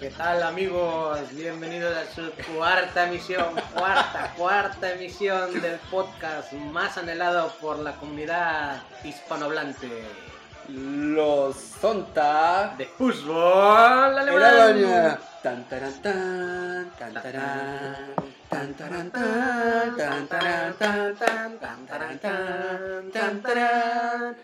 qué tal, amigos? Bienvenidos a su cuarta emisión, cuarta, cuarta emisión del podcast más anhelado por la comunidad hispanohablante Los Sonta de fútbol alemán. Tan taran tan, tan tarán, tan taran tan, tan taran tan, tan tan taran tan,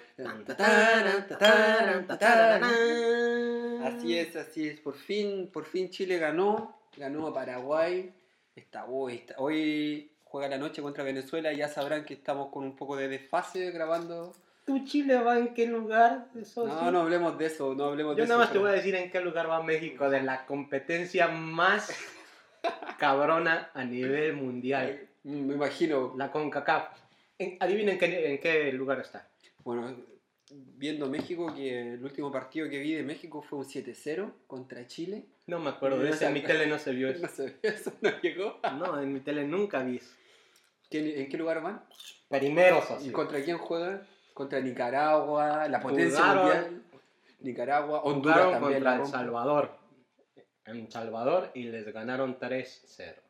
Así es, así es. Por fin, por fin Chile ganó, ganó a Paraguay. Está hoy, está- hoy juega la noche contra Venezuela. Ya sabrán que estamos con un poco de desfase grabando. ¿Tu Chile va en qué lugar? Eso No, sí. no hablemos de eso, no hablemos Yo de nada eso. más te voy a decir en qué lugar va México de la competencia más cabrona a nivel mundial. Me imagino. La CONCACAF. En- Adivinen qué- en qué lugar está. Bueno, viendo México, que el último partido que vi de México fue un 7-0 contra Chile. No me acuerdo de ese, en mi tele no se vio eso. No sé, eso no llegó. No, en mi tele nunca vi eso. ¿Qué- ¿En qué lugar van? Primero, ¿Y contra quién juegan? Contra Nicaragua, la potencia Jugaron- mundial. Nicaragua, Honduras Jugaron también. contra El. Salvador. En Salvador y les ganaron 3-0.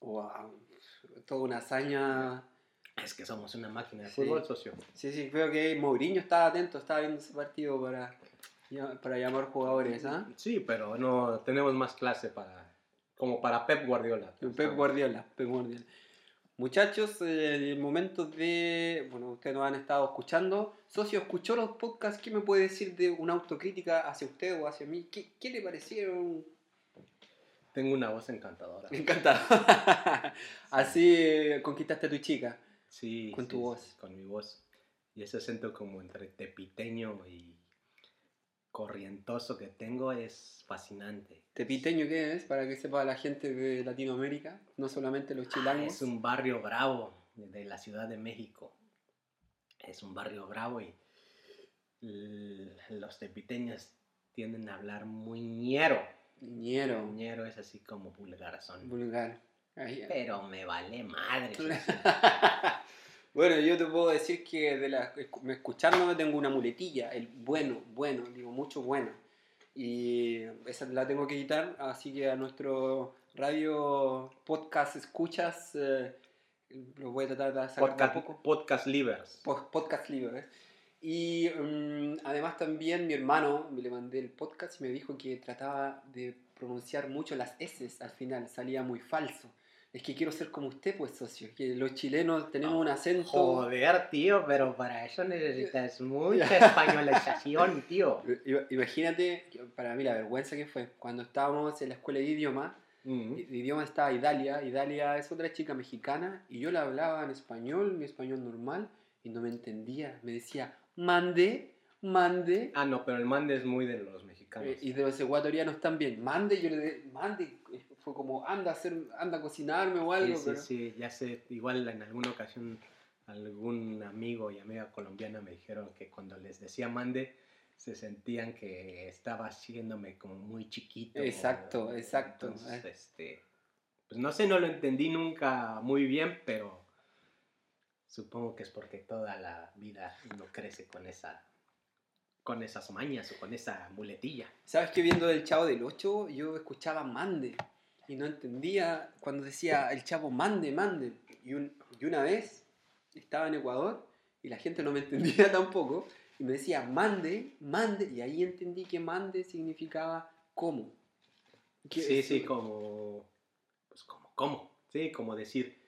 Wow, toda una hazaña. Es que somos una máquina de Sí. fútbol, socio. Sí, sí, creo que Mourinho estaba atento, estaba viendo ese partido para, para llamar jugadores, ¿ah? Sí, pero no tenemos más clase para como para Pep Guardiola. Pep Guardiola, Pep Guardiola. Muchachos, eh, el momento de. Bueno, ustedes nos han estado escuchando. Socio, ¿escuchó los podcasts? ¿Qué me puede decir de una autocrítica hacia usted o hacia mí? ¿Qué, qué le parecieron? Tengo una voz encantadora. Me encanta. Así eh, conquistaste a tu chica. Sí, Con tu voz. sí, con mi voz. Y ese acento como entre tepiteño y corrientoso que tengo es fascinante. ¿Tepiteño qué es? Para que sepa la gente de Latinoamérica, no solamente los Ah, chilangos. es un barrio bravo de la Ciudad de México. Es un barrio bravo y los tepiteños tienden a hablar muy ñero. Ñero, Ñero es así como vulgarazón. vulgar. Ahí- Pero me vale madre. bueno, yo te puedo decir que de la, escu- escuchándome tengo una muletilla, el bueno, bueno, digo mucho bueno. Y esa la tengo que quitar, así que a nuestro radio podcast escuchas, eh, lo voy a tratar de sacar Podcast, poco. podcast livers. Po- Podcast. ¿eh? Y mm, además también mi hermano, le mandé el podcast y me dijo que trataba de pronunciar mucho las S al final, salía muy falso. Es que quiero ser como usted, pues, socio, que los chilenos tenemos un acento... Joder, tío, pero para eso necesitas mucha españolización, tío. Imagínate, para mí la vergüenza que fue, cuando estábamos en la escuela de idioma, Mm. de idioma estaba Idalia, Idalia es otra chica mexicana, y yo la hablaba en español, mi español normal, y no me entendía, me decía, mande, mande, Ah, no, pero el mande es muy de los mexicanos. Eh, y de los ecuatorianos también. Mande, yo le dije, mande. Fue como, anda a, hacer, anda a cocinarme o algo. sí, sí, pero- sí, ya sé. Igual en alguna ocasión algún amigo y amiga colombiana me dijeron que cuando les decía mande se sentían que estaba haciéndome como muy chiquito. Exacto, exacto. Entonces, Eh. este, pues no sé, no lo entendí nunca muy bien, pero supongo que es porque toda la vida uno crece con esa con esas mañas o con esa muletilla. ¿Sabes que viendo el Chavo del 8 yo escuchaba mande? Y no entendía cuando decía el chavo mande, mande. Y, un- y una vez estaba en Ecuador y la gente no me entendía tampoco. Y me decía mande, mande. Y ahí entendí que mande significaba cómo. Sí, sí, como. Pues como, ¿cómo? Sí, como decir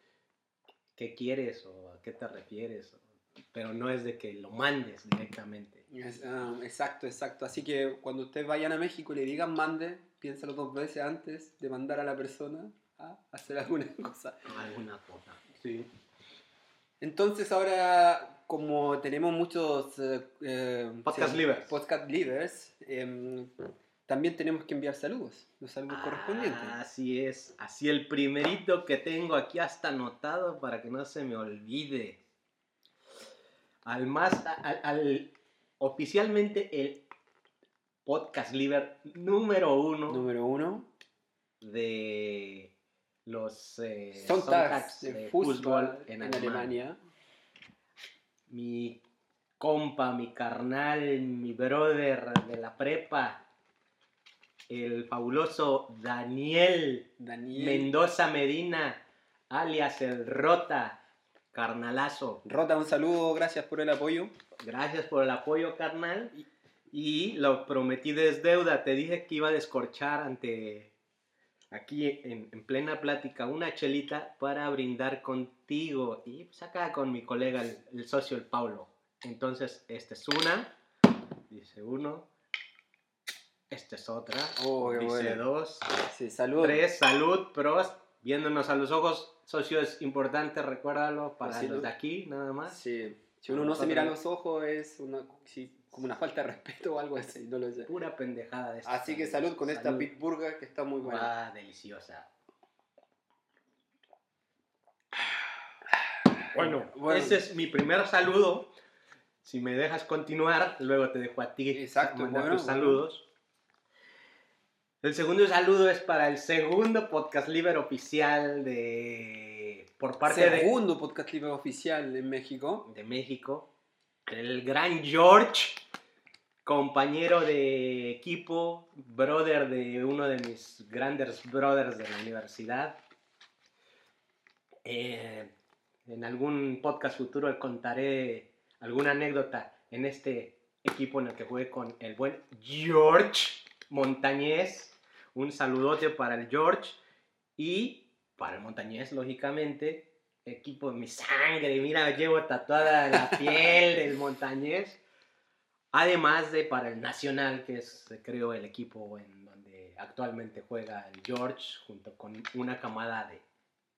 qué quieres o a qué te refieres. o- pero no es de que lo mandes directamente. Es- ah, exacto, exacto. Así que cuando ustedes vayan a México y le digan mande, piénsalo dos veces antes de mandar a la persona a hacer alguna cosa. Alguna cosa. Sí. Entonces ahora, como tenemos muchos eh, eh, Podcast sí, livers. podcast livers, em, también tenemos que enviar saludos, los saludos correspondientes. Así es. Así el primerito que tengo aquí hasta anotado para que no se me olvide. Al más. Al, al- oficialmente el podcast liver número uno. Número uno, de los eh, Sonntags de fútbol en. Alemania. Mi compa, mi carnal, mi brother de la prepa, el fabuloso Daniel Daniel. Mendoza Medina, alias el Rota, carnalazo. Rota, un saludo, gracias por el apoyo. Gracias por el apoyo, carnal. Y lo prometí es deuda. Te dije que iba a descorchar ante aquí en, en plena plática una chelita para brindar contigo. Y pues acá con mi colega, el, el socio, el Paulo. Entonces, esta es una. Dice uno. Esta es otra. Oh, dice bueno. dos. Sí, salud. Tres, salud, pros. Viéndonos a los ojos, socio, es importante, recuérdalo, para los lo- de aquí, nada más. Sí. Si uno no se mira a los ojos es una, sí, como una falta de respeto o algo así, no lo sé. Pura pendejada de. Así que salud con esta Salud. Pittsburgh que está muy buena. Va deliciosa. Bueno, Bueno. ese es mi primer saludo. Si me dejas continuar, luego te dejo a ti Exacto, mandar bueno, tus bueno. El segundo saludo es para el segundo podcast libre oficial de por parte de, Segundo podcast libre oficial en México. de México. El gran George, compañero de equipo, brother de uno de mis grandes brothers de la universidad. Eh, en algún podcast futuro le contaré alguna anécdota en este equipo en el que jugué con el buen George Montañez. Un saludote para el George y para el Montañez, lógicamente. Equipo de mi sangre, mira, llevo tatuada la piel del Montañez. Además de para el Nacional, que es, creo, el equipo en donde actualmente juega el George, junto con una camada de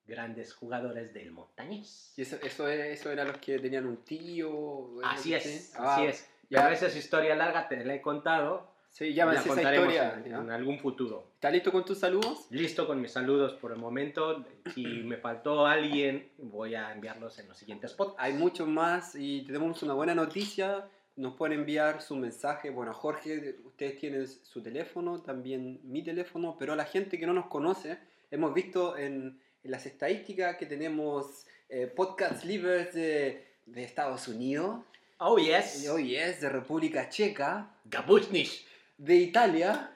grandes jugadores del Montañés. Y eso, eso, es- eso eran los que tenían un tío. Así así. es, Ah, así es. ya. Pero esa es historia larga, te la he contado. Sí, ya la contaremos historia. en, ¿ya? en algún futuro. ¿Estás listo con tus saludos? Listo con mis saludos por el momento. Si me faltó alguien, voy a enviarlos en los siguientes podcasts. Hay muchos más y tenemos una buena noticia. Nos pueden enviar su mensaje. Bueno, Jorge, ustedes tienen su teléfono, también mi teléfono, pero a la gente que no nos conoce, hemos visto en, en las estadísticas que tenemos eh, podcasts libres de, de Estados Unidos, Oh, yes. y hoy es de República Checa, Gabuchnish. De Italia,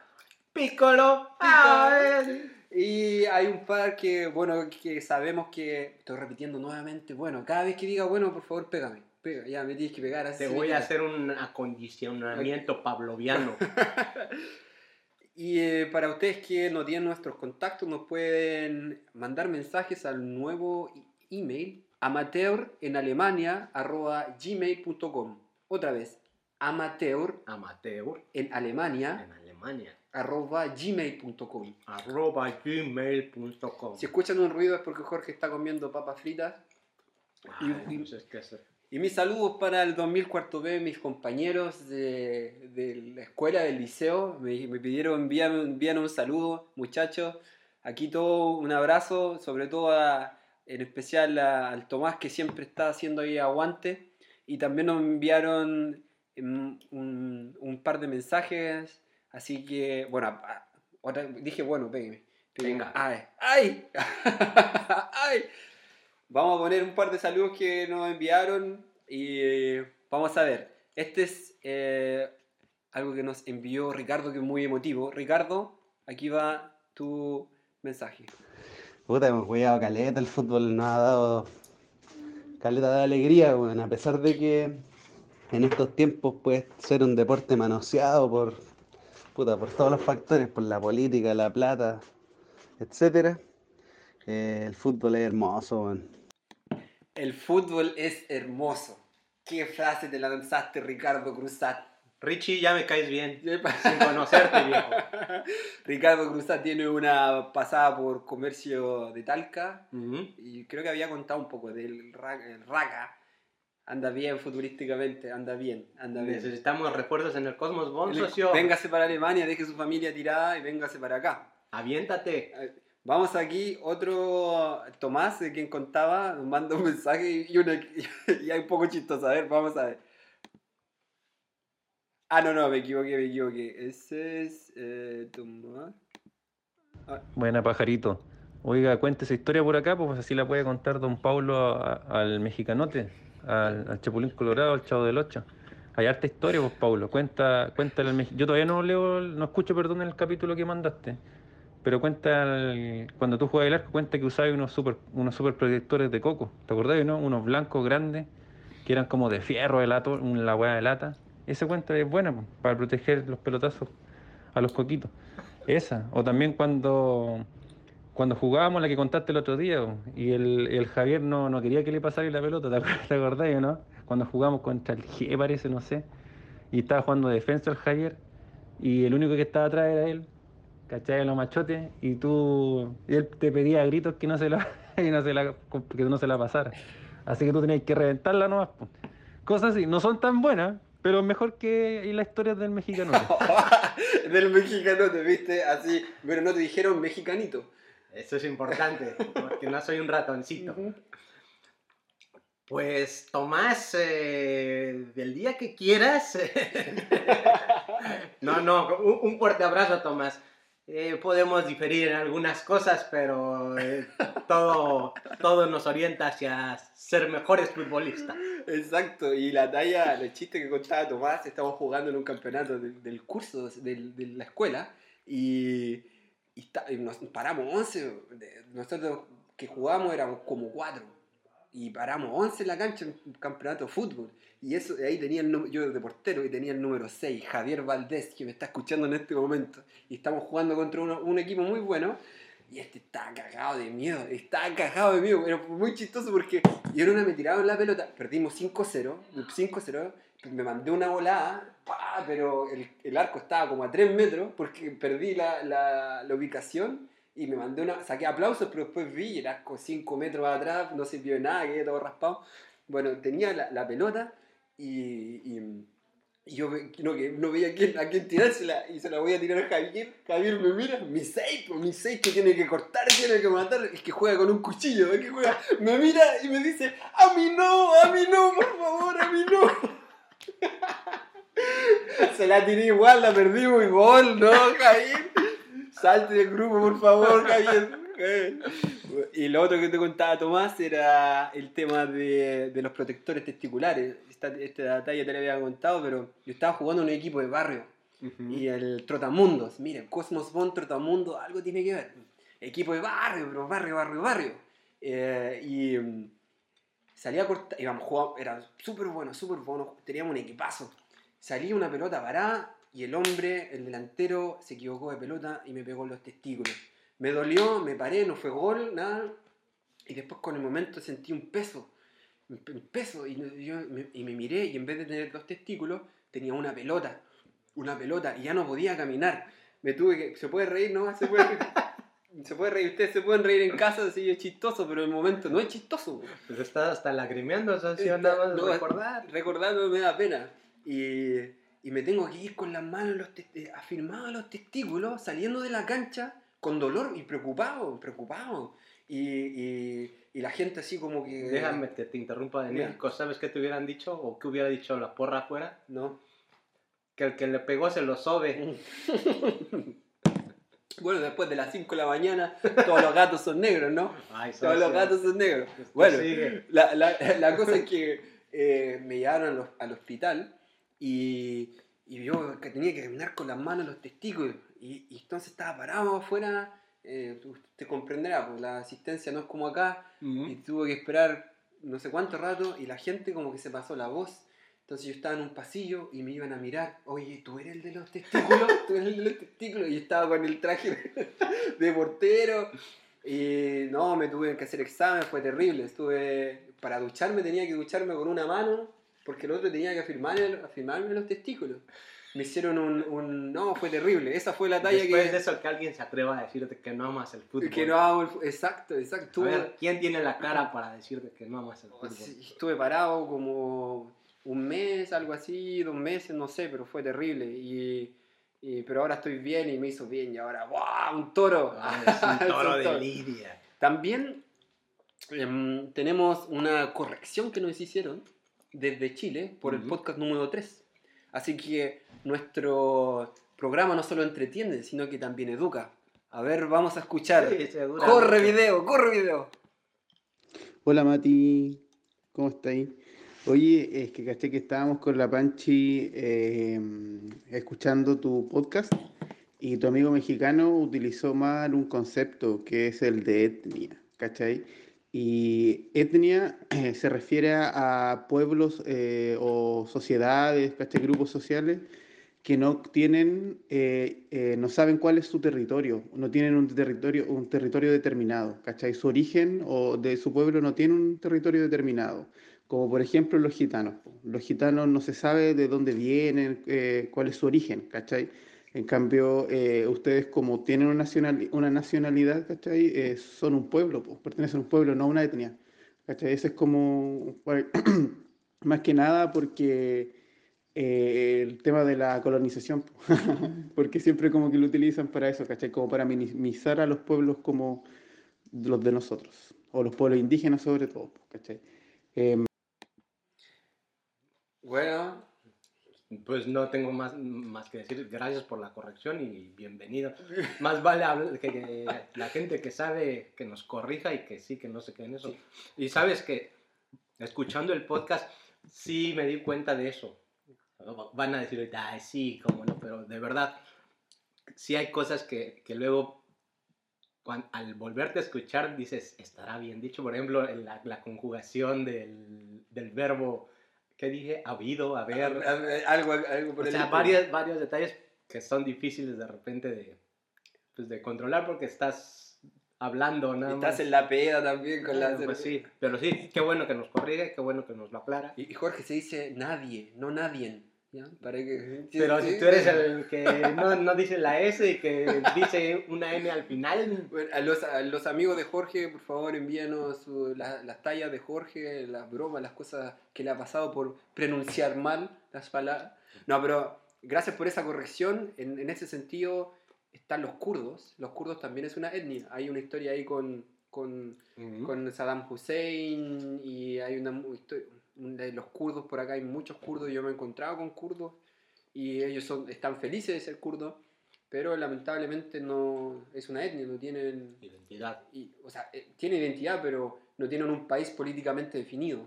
Piccolo. Eh. Y hay un par que, bueno, que sabemos que, estoy repitiendo nuevamente, bueno, cada vez que diga, bueno, por favor, pégame. Pega, ya me tienes que pegar así. Te voy a hacer un acondicionamiento pavloviano. Y eh, para ustedes que no tienen nuestros contactos, nos pueden mandar mensajes al nuevo email amateur en Alemania arroba gmail.com. Otra vez, amateur Amateur en Alemania en Alemania. arroba gmail.com. Arroba gmail.com. Si escuchan un ruido es porque Jorge está comiendo papas fritas. Ay, y- mis saludos para el 2004 B, mis compañeros de, de la escuela, del liceo. Me, me pidieron enviar, enviar un saludo, muchachos. Aquí todo un abrazo, sobre todo a- en especial a- al Tomás que siempre está haciendo ahí aguante. Y también nos enviaron un, un par de mensajes. Así que, bueno, otra- dije, bueno, pégueme. Venga. ¡Ay! ¡Ay! ¡Ay! Vamos a poner un par de saludos que nos enviaron y eh, vamos a ver. Este es eh, algo que nos envió Ricardo que es muy emotivo. Ricardo, aquí va tu mensaje. Puta, hemos jugado caleta, el fútbol nos ha dado caleta de alegría, weón, a pesar de que en estos tiempos puede ser un deporte manoseado por, puta, por todos los factores, por la política, la plata, etcétera. eh, el fútbol es hermoso, weón. El fútbol es hermoso. ¿Qué frase te lanzaste, Ricardo Cruzat? Richie, ya me caes bien. Sin conocerte, viejo. Ricardo Cruzat tiene una pasada por comercio de Talca y creo que había contado un poco del Ra- el Raga. Anda bien futbolísticamente, anda bien, anda bien. Necesitamos refuerzos en el Cosmos Bon, socio. Véngase para Alemania, deje su familia tirada y véngase para acá. Aviéntate. Vamos aquí, otro Tomás, de quien contaba, nos manda un mensaje y, una, y hay un poco chistoso. A ver, vamos a ver. Ah, no, no, me equivoqué, me equivoqué. Ese es eh, Tomás. Buena, pajarito. Oiga, cuente esa historia por acá, pues así la puede contar don Paulo a- al mexicanote, al, al Chapulín Colorado, al Chavo del Ocho. Hay harta historia, pues, Paulo. Cuenta, cuenta el Yo todavía no leo, no escucho, perdón, el capítulo que mandaste. Pero cuenta, cuando tú juegas el arco, cuenta que usabas unos super, unos super protectores de coco. ¿Te acordás, no? Unos blancos grandes, que eran como de fierro, de lata, la hueá de lata. Esa cuenta es buena, pues, para proteger los pelotazos a los coquitos. Esa. O también cuando cuando jugábamos la que contaste el otro día, y el, Javier no, no, quería que le pasara la pelota, ¿te acordás, no? Cuando jugamos contra el G, parece, no sé, y estaba jugando defensa el Javier, y el único que estaba atrás era él, ¿cachai? Los machotes, y tú, y él te pedía a gritos que no se la, y no se la, que no se la pasara. Así que tú tenías que reventarla nomás. Cosas así, no son tan buenas, pero mejor que la historia del mexicano. del mexicano, te viste así, pero no te dijeron mexicanito. Eso es importante, porque no soy un ratoncito. Pues Tomás, eh, del día que quieras. no, no, un, fuerte abrazo, Tomás. Eh, podemos diferir en algunas cosas, pero eh, todo, todo nos orienta hacia ser mejores futbolistas. Exacto, y la talla, el chiste que contaba Tomás, estamos jugando en un campeonato del curso de, de la escuela y y, nos paramos 11, nosotros que jugábamos éramos como 4, y paramos 11 en la cancha en un campeonato de fútbol. Y eso, ahí tenía el yo de portero y tenía el número 6, Javier Valdés, que me está escuchando en este momento. Y estamos jugando contra un equipo muy bueno. Y este estaba cagado de miedo, estaba cagado de miedo, pero muy chistoso porque yo una me tiraba en la pelota, perdimos 5-0, 5-0, me mandé una volada, pero el, el, arco estaba como a 3 metros porque perdí la, la, la, ubicación y me mandé una, saqué aplausos, pero después vi el arco 5 metros atrás, no se vio nada, quedé todo raspado. Bueno, tenía la, la pelota y, y, yo no, que no veía a quién, a quién tirársela y se la voy a tirar a Javier. Javier me mira, mi 6, mi 6 que tiene que cortar, tiene que matar, es que juega con un cuchillo, es que juega, me mira y me dice, a mí no, a mí no, por favor, a mí no. Se la tiré igual, la perdimos igual, ¿no, Javier? Salte del grupo, por favor, Javier. Y lo otro que te contaba Tomás era el tema de, de los protectores testiculares. Esta, esta detalle te la había contado, pero yo estaba jugando en un equipo de barrio. Y el Trotamundos, miren, Cosmos Bond, Trotamundo, algo tiene que ver. Equipo de barrio, pero barrio, barrio, barrio. Eh, y salía a cortar, íbamos jugando, era súper bueno, súper bueno, teníamos un equipazo. Salía una pelota parada y el hombre, el delantero, se equivocó de pelota y me pegó los testículos. Me dolió, me paré, no fue gol, nada. Y después con el momento sentí un peso, un peso, y, yo, me, miré y en vez de tener dos testículos, tenía una pelota, una pelota, y ya no podía caminar. Me tuve que, se puede reír, ¿no? Se puede. Se puede reír, ustedes se pueden reír en casa, así es chistoso, pero en el momento no es chistoso. Pues está hasta lagrimeando, o sea, si andaba no, recordar. Recordando me da pena. Y, y, me tengo que ir con las manos los eh, afirmados los testículos, saliendo de la cancha con dolor y preocupado, preocupado. Y, y, y la gente así como que... Déjame, te, te interrumpa de México, ¿sabes qué te hubieran dicho? ¿O qué hubiera dicho la porra afuera? No. Que el que le pegó se lo sobe. Bueno, después de las 5 de la mañana, todos los gatos son negros, ¿no? todos los gatos son negros. Bueno, la, la, la, cosa es que eh, me llevaron al, hospital y, y, yo que tenía que caminar con las manos los testículos. Y, y entonces estaba parado afuera. Eh, usted comprenderá, pues la asistencia no es como acá. Y tuve que esperar no sé cuánto rato y la gente como que se pasó la voz entonces yo estaba en un pasillo y me iban a mirar, oye, ¿tú eres el de los testículos? ¿Tú eres el de los testículos? Y estaba con el traje de portero. Y no, me tuve que hacer examen, fue terrible. Estuve, para ducharme tenía que ducharme con una mano, porque el otro tenía que afirmarme, afirmarme los testículos. Me hicieron un, un, No, fue terrible. Esa fue la talla que. Después de eso, que alguien se atreva a decirte que no amas el fútbol. Que no amo el fútbol. Exacto, exacto. A ver, ¿quién tiene la cara para decirte que no amas el fútbol? estuve parado como un mes, algo así, dos meses, no sé, pero fue terrible. Y, pero ahora estoy bien y me hizo bien. Y ahora, ¡wow! Un toro. Ah, un toro de Lidia. También em, tenemos una corrección que nos hicieron desde Chile por el podcast número 3. Así que nuestro programa no solo entretiene, sino que también educa. A ver, vamos a escuchar. corre video, corre video. Hola Mati, ¿cómo estáis? Oye, es que caché que estábamos con la Panchi eh, escuchando tu podcast y tu amigo mexicano utilizó mal un concepto que es el de etnia, ¿cachai? Y etnia eh, se refiere a pueblos eh, o sociedades, ¿cachai? Grupos sociales que no tienen, eh, eh, no saben cuál es su territorio, no tienen un territorio, un territorio determinado, ¿cachai? Su origen o de su pueblo no tiene un territorio determinado, como por ejemplo los gitanos. Los gitanos no se sabe de dónde vienen, eh, cuál es su origen, ¿cachai? En cambio, eh, ustedes como tienen una, nacionali- una nacionalidad, ¿cachai? Eh, son un pueblo, po, pertenecen a un pueblo, no a una etnia, ¿cachai? Ese es como, más que nada porque eh, el tema de la colonización, po. porque siempre como que lo utilizan para eso, ¿cachai? Como para minimizar a los pueblos como los de nosotros, o los pueblos indígenas sobre todo, po, ¿cachai? Em, Bueno, Pues no tengo más, más que decir gracias por la corrección y bienvenido. Más vale que, que la gente que sabe que nos corrija y que sí, que no se quede en eso. Y sabes que escuchando el podcast sí me di cuenta de eso. Van a decir, ahorita, "Ay, sí, cómo no, pero de verdad sí hay cosas que, que luego cuan- al volverte a escuchar dices, estará bien dicho. Por ejemplo, la, la conjugación del, del verbo, ¿qué dije? Habido, haber. algo, algo por O el sea, varios, varios detalles que son difíciles de repente de, pues, de controlar porque estás hablando nada Estás más. en la peda también con la Bueno, pues sí, pero sí, qué bueno que nos corrige, qué bueno que nos lo aclara. Y y Jorge se dice nadie, no nadie. ¿Ya? Para que... Pero si tú eres el que no, no dice la S y que dice una N al final, Bueno, a, los, a los amigos de Jorge, por favor, envíanos su- la- las tallas de Jorge, las bromas, las cosas que le ha pasado por pronunciar mal las palabras. No, pero gracias por esa corrección. En, en ese sentido están los kurdos. Los kurdos también es una etnia. Hay una historia ahí con, con, con Saddam Hussein y hay una mu- histo- de los kurdos por acá hay muchos kurdos yo me he encontrado con kurdos y ellos son están felices de ser kurdos pero lamentablemente no es una etnia no tienen identidad. y, o sea eh, tienen identidad pero no tienen un país políticamente definido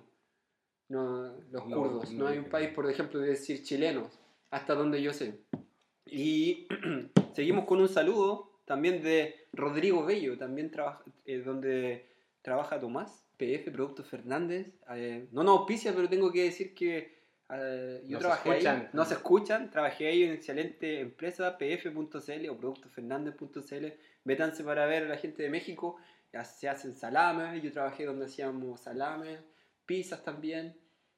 no los No, kurdos no, no hay un país por ejemplo de decir chilenos hasta donde yo sé y seguimos con un saludo también de Rodrigo Bello, también trabaja, eh, donde trabaja Tomás, PF Productos Fernández. Eh, no nos auspicia, pero tengo que decir que eh, yo Nos trabajé ahí. escuchan. Nos escuchan, trabajé ahí en excelente empresa, pf.cl o productosfernández.cl. Métanse para ver a la gente de México. Se hacen salame, yo trabajé donde hacíamos salame, pizzas también.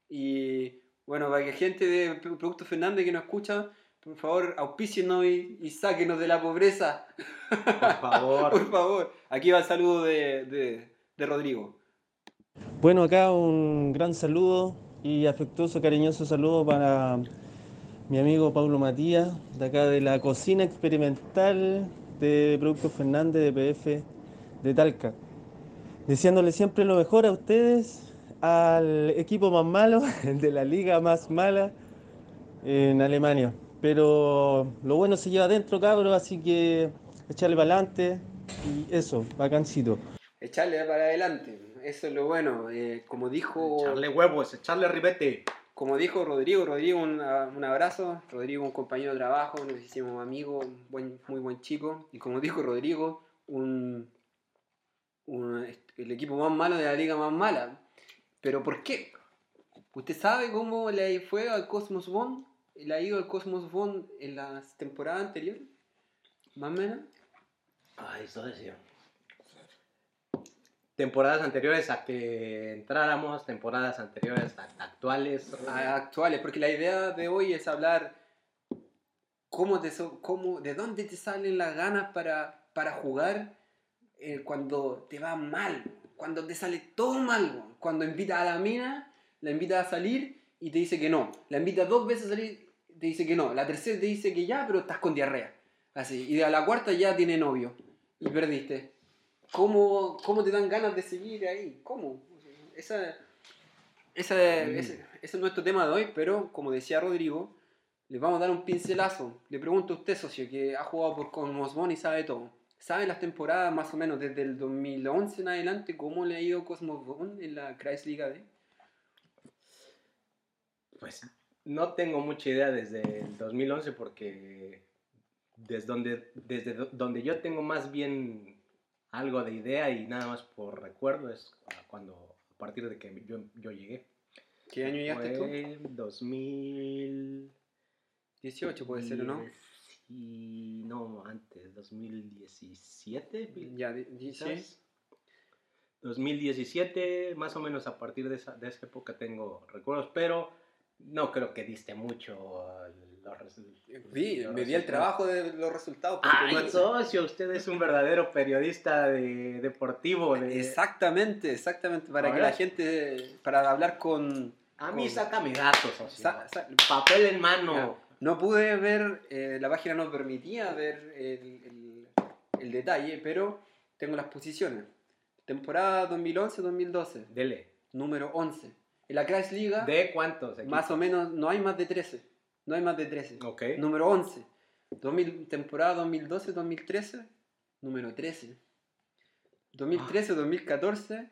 Y bueno, para que gente de Productos Fernández que nos escucha, por favor, auspícienos y, y sáquenos de la pobreza. Por favor. Por favor. Aquí va el saludo de, de, de Rodrigo. Bueno, acá un gran saludo y afectuoso, cariñoso saludo para mi amigo Paulo Matías, de acá de la cocina experimental de Productos Fernández de PF de Talca. Deseándole siempre lo mejor a ustedes, al equipo más malo, de la liga más mala en Alemania. Pero lo bueno se lleva adentro, cabros, así que echarle para adelante y eso, bacancito. Echarle para adelante. Eso es lo bueno. Eh, como dijo. Echarle huevos, echarle ribete. Como dijo Rodrigo, Rodrigo, un, un abrazo. Rodrigo, un compañero de trabajo, nos hicimos amigos, un buen, muy buen chico. Y como dijo Rodrigo, un, un- el equipo más malo de la liga más mala. ¿Pero por qué? ¿Usted sabe cómo le fue al Cosmos Bond? ¿Le ha ido al Cosmos Bond en las temporadas anteriores? ¿Más o menos? Ay, eso decía. Temporadas anteriores a que entráramos, temporadas anteriores a actuales. a- actuales, porque la idea de hoy es hablar cómo te cómo, de dónde te salen las ganas para, para jugar eh, cuando te va mal, cuando te sale todo mal, cuando invitas a la mina, la invitas a salir y te dice que no, la invitas dos veces a salir, te dice que no, la tercera te dice que ya, pero estás con diarrea, así, y a la cuarta ya tiene novio y perdiste. ¿Cómo, cómo te dan ganas de seguir ahí? ¿Cómo? Esa, esa- ese, ese es nuestro tema de hoy, pero como decía Rodrigo, les vamos a dar un pincelazo. Le pregunto a usted, socio, que ha jugado por Cosmos y sabe todo. ¿Sabe las temporadas más o menos desde el 2011 en adelante cómo le ha ido Cosmos en la Kreisliga D? Pues no tengo mucha idea desde el 2011 porque desde donde, desde do- donde yo tengo más bien algo de idea y nada más por recuerdo es cuando, a partir de que yo, yo llegué. ¿Qué año llegaste tú? Fue 2000... 18 puede ser, ¿o no? Sí, no, antes, 2017. Ya, di- di- sí. quizás. 2017, más o menos a partir de esa, de esa época tengo recuerdos, pero no creo que diste mucho los resu- Vi, los me di el resultados. trabajo de los resultados. ¡Ay, no- socio! Usted es un verdadero periodista de, deportivo. de- Exactamente, exactamente, para que la gente, para hablar con... A mí con- sácame datos, socio. sa- sa- Papel en mano. Ya. No pude ver, eh, la página no permitía ver el, el- el detalle, pero tengo las posiciones. Temporada 2011-2012, Dele. número 11. En la Kreisliga, ¿De cuántos? más o menos, no hay más de 13. No hay más de 13. Ok. Número 11. 2000, temporada 2012-2013, número 13. 2013-2014,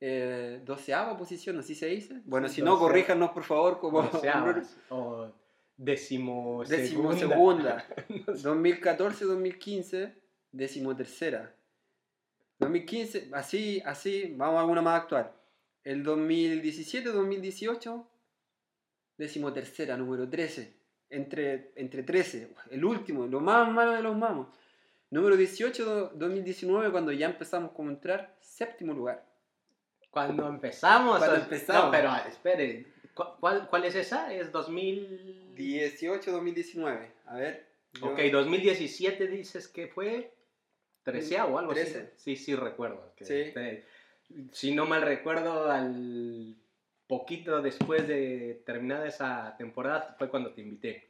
eh, doceava posición, así se dice. Bueno, si no, corríjanos por favor, como o décimo, décimo segunda. segunda. 2014-2015, décimo tercera. 2015, así, así, vamos a alguna más actual. El 2017-2018, décimo tercera, número 13. Entre, entre 13, el último, lo más malo de los mamos. Número 18, 2019, cuando ya empezamos a entrar, séptimo lugar. Cuando empezamos. Cuando empezamos. No, pero ah, espere. ¿cu- ¿Cuál, ¿Cuál es esa? Es 2000. 18, 2019. A ver. yo- Ok, 2017 dices que fue. Treceavo o algo Trece. así. Sí, sí, recuerdo. que Sí. te- si no mal recuerdo, al poquito después de terminada esa temporada fue cuando te invité.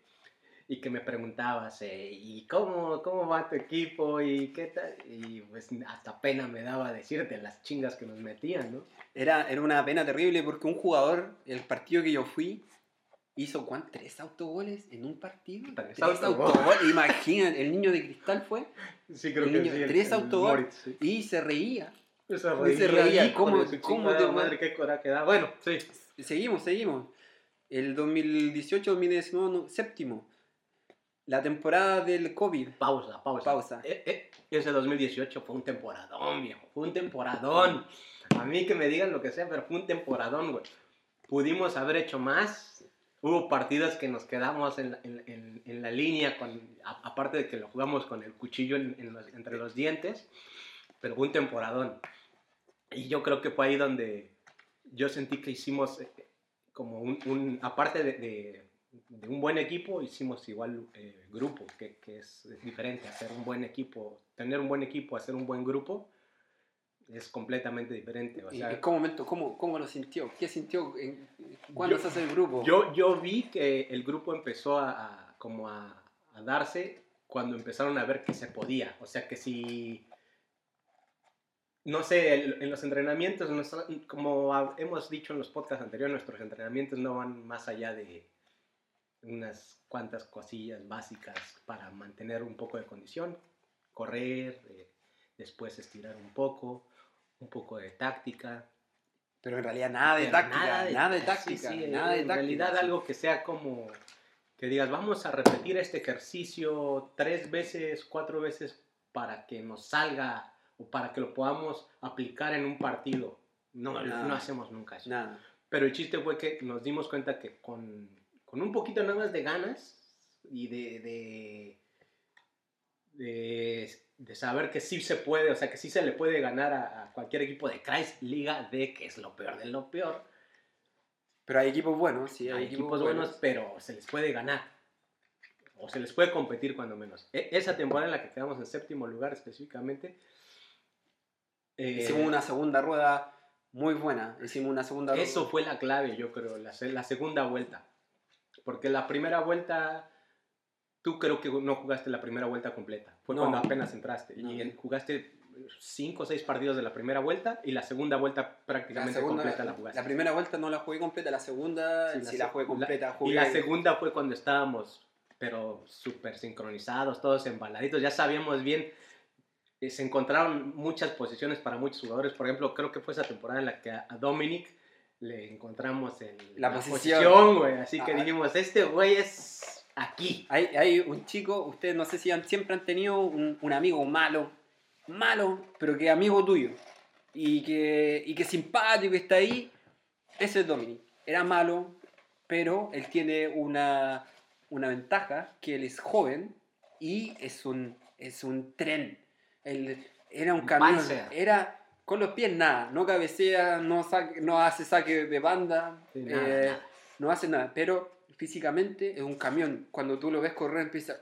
Y que me preguntabas, eh, ¿y cómo, cómo va tu equipo? ¿Y qué tal? Y pues hasta pena me daba decirte las chingas que nos metían, ¿no? Era, era una pena terrible porque un jugador, el partido que yo fui, hizo ¿cuánto? ¿Tres autogoles en un partido? Tres Tres, autogoles. autogoles. Imagínate, el niño de cristal fue Sí, creo El que niño, sí, tres el autogoles. Moritz, sí. y se reía. Se se reía, reía, hijo ¿cómo- de cómo madre, qué coraje da. Bueno, sí. Seguimos, seguimos. El 2018-2019, no, séptimo. La temporada del COVID. Pausa, pausa. Pausa. Eh, eh, ese 2018 fue un temporadón, viejo. Fue un temporadón. A mí que me digan lo que sea, pero fue un temporadón, güey. Pudimos haber hecho más. Hubo partidos que nos quedamos en la, en- en- en la línea, con, a- aparte de que lo jugamos con el cuchillo en- en los- entre los dientes, pero fue un temporadón. Y yo creo que fue ahí donde yo sentí que hicimos eh, como un, un- aparte de, de- de un buen equipo, hicimos igual eh, grupo, que, que es, es diferente. Hacer un buen equipo, tener un buen equipo, hacer un buen grupo, es completamente diferente. O ¿Y sea, en qué momento? ¿Cómo, cómo lo sintió? ¿Qué sintió? en- ¿Cuándo Yo- se hace el grupo? Yo, yo vi que el grupo empezó a, a- como a, a darse cuando empezaron a ver que se podía. O sea, que si, no sé, en los entrenamientos, como hemos dicho en los podcasts anteriores, nuestros entrenamientos no van más allá de unas cuantas cosillas básicas para mantener un poco de condición, correr, eh, después estirar un poco, un poco de táctica, Pero en realidad nada de táctica. Nada de, sí, táctica. sí, nada de en táctica. realidad sí. algo que sea como que digas, vamos a repetir este ejercicio tres veces, cuatro veces para que nos salga o para que lo podamos aplicar en un partido. No, Nada. no hacemos nunca eso. Nada. Pero el chiste fue que nos dimos cuenta que con, con un poquito nada más de ganas y de, de, de, de saber que sí se puede, o sea, que sí se le puede ganar a, a cualquier equipo de Kreis Liga D, que es lo peor de lo peor. Pero hay equipos buenos, sí. Hay equipos buenos, pero se les puede ganar. O se les puede competir cuando menos. E- esa temporada en la que quedamos en séptimo lugar específicamente. Eh, Hicimos una segunda rueda muy buena. Hicimos una segunda rueda. Eso fue la clave, yo creo, la, la segunda vuelta. Porque la primera vuelta, tú creo que no jugaste la primera vuelta completa. Fue No. cuando apenas entraste. No. Y jugaste cinco o seis partidos de la primera vuelta y la segunda vuelta La, prácticamente segunda, completa la jugaste. la primera vuelta no la jugué completa, la segunda sí, la, se- jugué completa. la- jugué- y la segunda fue cuando estábamos, pero súper sincronizados, todos embaladitos. Ya sabíamos bien, se encontraron muchas posiciones para muchos jugadores. Por ejemplo, creo que fue esa temporada en la que a Dominic le encontramos en La posición. posición, güey. Así que Ah. dijimos, este güey es aquí. Hay, hay un chico, ustedes no sé si han- siempre han tenido un, un amigo malo, malo, pero que amigo tuyo. Y que, y que simpático, está ahí. Ese es Dominic. Era malo, pero él tiene una, una ventaja, que él es joven y es un, es un tren. Él era un camión. Era con los pies nada, no cabecea, no, saque- no hace saque de banda. Sí, nada, eh, nada. no hace nada, pero físicamente es un camión. Cuando tú lo ves correr empieza...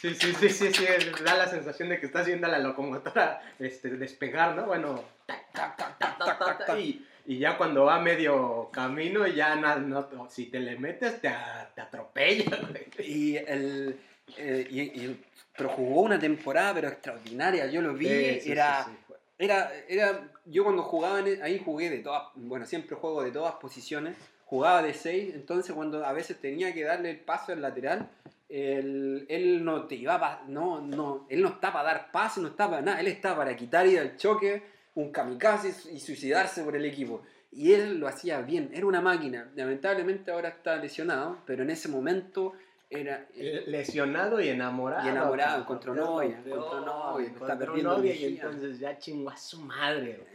Sí, sí, sí, sí, sí, da la sensación de que estás viendo a la locomotora este, despegar, ¿no? Bueno, tac, tac, tac, ta, ta, tac, ta, tac, ta, tac. y, y ya cuando va medio camino, ya na- no, si te le metes, te, te atropella. Y el... eh, y- y- pero jugó una temporada pero extraordinaria, yo lo vi, Sí, era, sí, era, era, yo cuando jugaba en- ahí jugué de todas, bueno, siempre juego de todas posiciones, jugaba de 6, entonces cuando a veces tenía que darle el paso al lateral, él, él no te iba pa- no, no, él no está para dar pase, no está para nada, él está para quitar y al choque, un kamikaze y suicidarse por el equipo. Y él lo hacía bien, era una máquina. Lamentablemente ahora está lesionado, pero en ese momento era... Eh, Lesionado y enamorado. Y enamorado, encontró novia, encontró novia, encontró novia y entonces ya chingó a su madre. güey.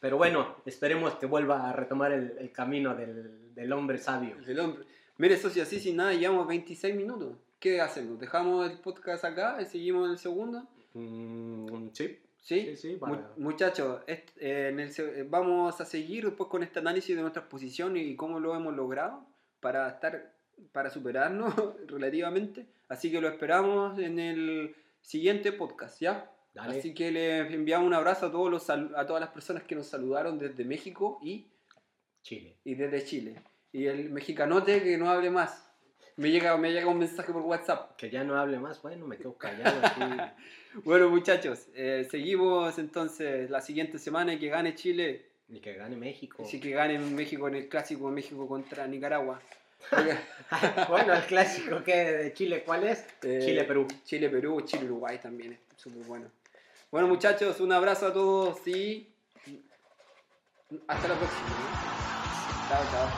Pero bueno, esperemos que vuelva a retomar el, el camino del, del hombre sabio. Hombre. Mire, socio, así sin nada, llevamos 26 minutos. ¿Qué hacemos? ¿Dejamos el podcast acá y seguimos en el segundo? Mm, sí, ¿Sí? sí, sí. Para- muchachos, eh, en el se- eh, vamos a seguir después con este análisis de nuestras posiciones y cómo lo hemos logrado para estar para superarnos relativamente. Así que lo esperamos en el siguiente podcast, ¿ya? Dale. Así que les enviamos un abrazo a, todos los, a todas las personas que nos saludaron desde México y, Chile. y desde Chile. Y el mexicanote que no hable más. Me llega, me llega un mensaje por WhatsApp. Que ya no hable más, bueno, me quedo callado aquí. Bueno, muchachos, eh, seguimos entonces la siguiente semana y que gane Chile. Ni que gane México. Así que gane México en el clásico México contra Nicaragua. bueno, el clásico que de Chile, ¿cuál es? Eh, Chile-Perú. Chile-Perú, Chile-Uruguay también es súper bueno. Bueno, muchachos, un abrazo a todos y hasta la próxima. Chao, chao.